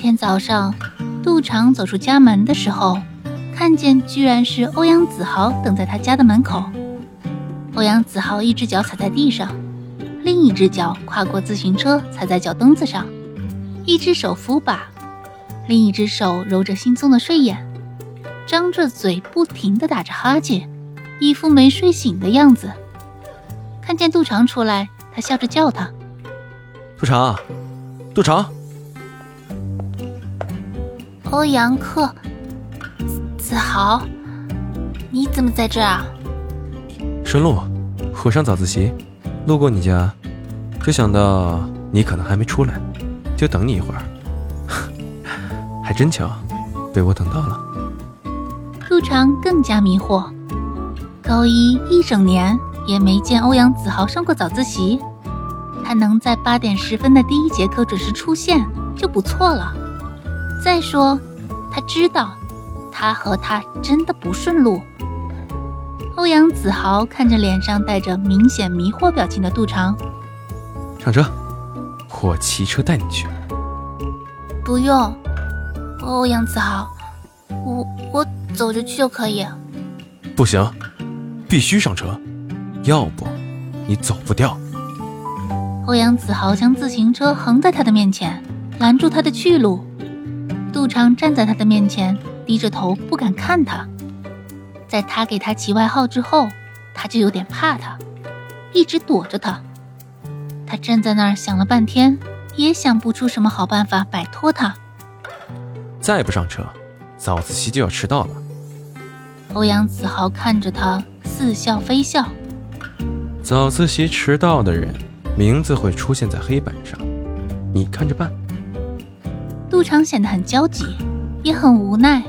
天早上，杜长走出家门的时候，看见居然是欧阳子豪等在他家的门口。欧阳子豪一只脚踩在地上，另一只脚跨过自行车踩在脚蹬子上，一只手扶把，另一只手揉着惺忪的睡眼，张着嘴不停地打着哈欠，一副没睡醒的样子。看见杜长出来，他笑着叫他：“杜长，杜长。”欧阳克，子豪，你怎么在这啊？顺路，我上早自习，路过你家，就想到你可能还没出来，就等你一会儿。还真巧，被我等到了。陆长更加迷惑，高一一整年也没见欧阳子豪上过早自习，他能在八点十分的第一节课准时出现就不错了。再说，他知道，他和他真的不顺路。欧阳子豪看着脸上带着明显迷惑表情的杜长，上车，我骑车带你去。不用，欧阳子豪，我我走着去就可以。不行，必须上车，要不你走不掉。欧阳子豪将自行车横在他的面前，拦住他的去路。杜长站在他的面前，低着头不敢看他。在他给他起外号之后，他就有点怕他，一直躲着他。他站在那儿想了半天，也想不出什么好办法摆脱他。再不上车，早自习就要迟到了。欧阳子豪看着他，似笑非笑。早自习迟到的人，名字会出现在黑板上，你看着办。杜长显得很焦急，也很无奈。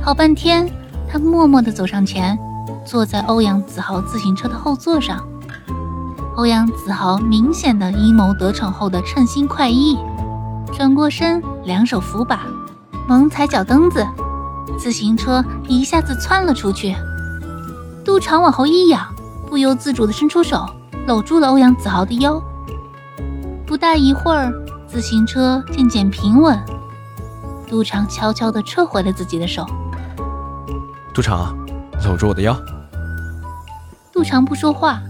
好半天，他默默地走上前，坐在欧阳子豪自行车的后座上。欧阳子豪明显的阴谋得逞后的称心快意，转过身，两手扶把，猛踩脚蹬子，自行车一下子窜了出去。杜长往后一仰，不由自主地伸出手，搂住了欧阳子豪的腰。不大一会儿。自行车渐渐平稳，杜长悄悄地撤回了自己的手。杜长，搂住我的腰。杜长不说话，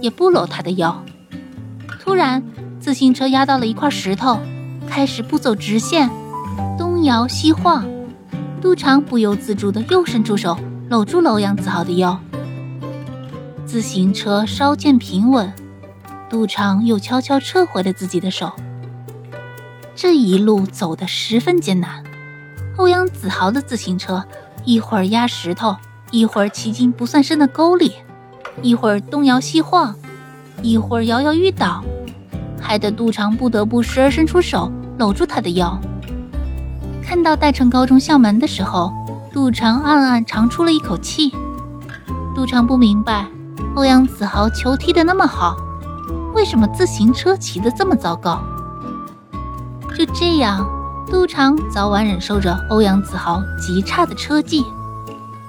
也不搂他的腰。突然，自行车压到了一块石头，开始不走直线，东摇西晃。杜长不由自主地又伸出手，搂住了欧阳子豪的腰。自行车稍见平稳，杜长又悄悄撤回了自己的手。这一路走得十分艰难，欧阳子豪的自行车一会儿压石头，一会儿骑进不算深的沟里，一会儿东摇西晃，一会儿摇摇欲倒，害得杜长不得不时而伸出手搂住他的腰。看到代城高中校门的时候，杜长暗暗长出了一口气。杜长不明白，欧阳子豪球踢得那么好，为什么自行车骑得这么糟糕？就这样，杜长早晚忍受着欧阳子豪极差的车技，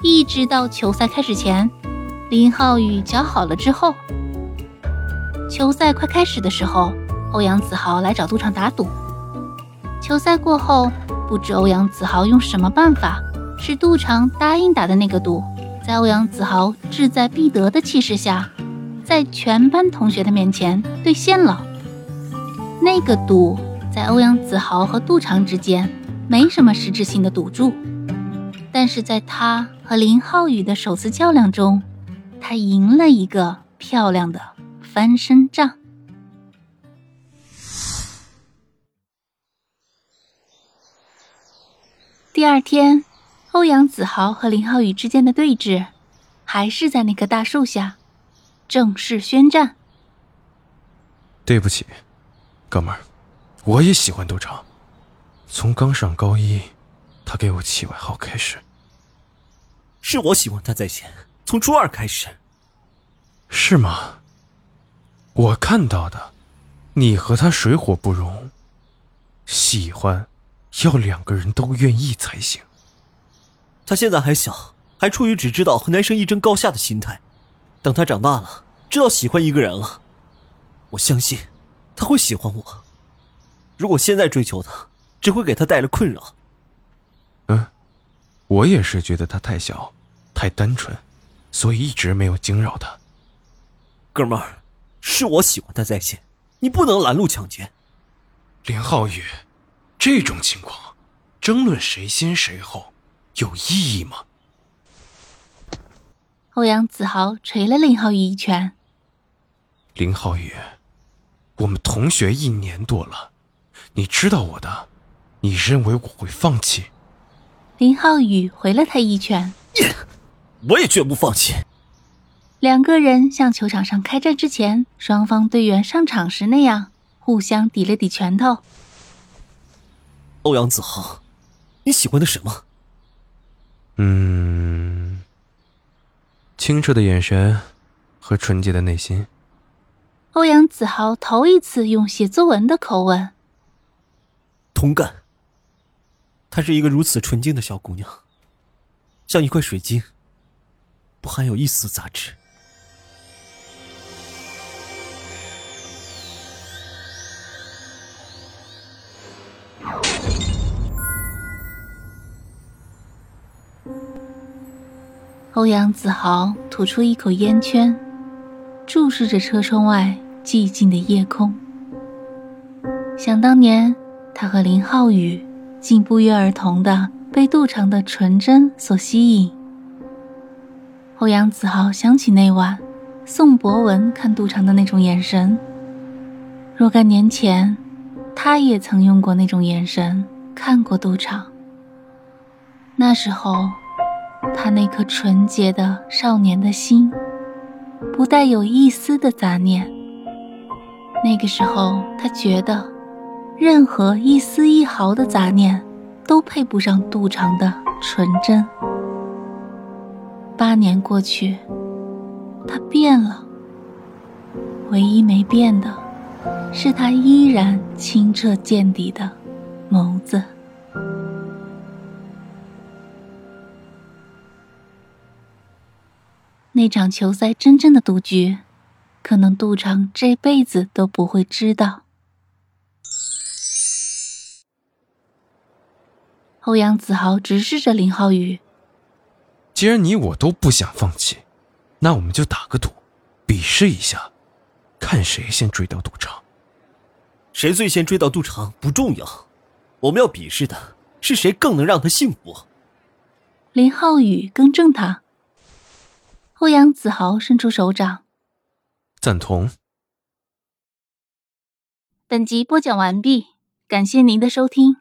一直到球赛开始前，林浩宇脚好了之后。球赛快开始的时候，欧阳子豪来找杜长打赌。球赛过后，不知欧阳子豪用什么办法，使杜长答应打的那个赌，在欧阳子豪志在必得的气势下，在全班同学的面前兑现了。那个赌。在欧阳子豪和杜长之间，没什么实质性的赌注，但是在他和林浩宇的首次较量中，他赢了一个漂亮的翻身仗。第二天，欧阳子豪和林浩宇之间的对峙，还是在那棵大树下，正式宣战。对不起，哥们儿。我也喜欢赌场，从刚上高一，他给我起外号开始。是我喜欢他在先，从初二开始。是吗？我看到的，你和他水火不容。喜欢，要两个人都愿意才行。他现在还小，还处于只知道和男生一争高下的心态。等他长大了，知道喜欢一个人了，我相信他会喜欢我。如果现在追求她，只会给她带来困扰。嗯，我也是觉得她太小，太单纯，所以一直没有惊扰她。哥们儿，是我喜欢她在先，你不能拦路抢劫。林浩宇，这种情况，争论谁先谁后，有意义吗？欧阳子豪捶了林浩宇一拳。林浩宇，我们同学一年多了，你知道我的，你认为我会放弃？林浩宇回了他一拳。我也绝不放弃。两个人像球场上开战之前双方队员上场时那样，互相抵了抵拳头。欧阳子豪，你喜欢的什么？嗯，清澈的眼神和纯洁的内心。欧阳子豪头一次用写作文的口吻。同感。她是一个如此纯净的小姑娘，像一块水晶，不含有一丝杂质。欧阳子豪吐出一口烟圈，注视着车窗外寂静的夜空。想当年，他和林浩宇竟不约而同的被杜长的纯真所吸引。欧阳子豪想起那晚宋博文看杜长的那种眼神，若干年前，他也曾用过那种眼神看过杜长。那时候。他那颗纯洁的少年的心，不带有一丝的杂念。那个时候，他觉得，任何一丝一毫的杂念，都配不上杜长的纯真。八年过去，他变了。唯一没变的，是他依然清澈见底的眸子。那场球赛真正的赌局，可能杜长这辈子都不会知道。欧阳子豪直视着林浩宇：“既然你我都不想放弃，那我们就打个赌，比试一下，看谁先追到赌场。谁最先追到赌场不重要，我们要比试的是谁更能让他幸福。”林浩宇更正他。欧阳子豪伸出手掌，赞同。本集播讲完毕，感谢您的收听。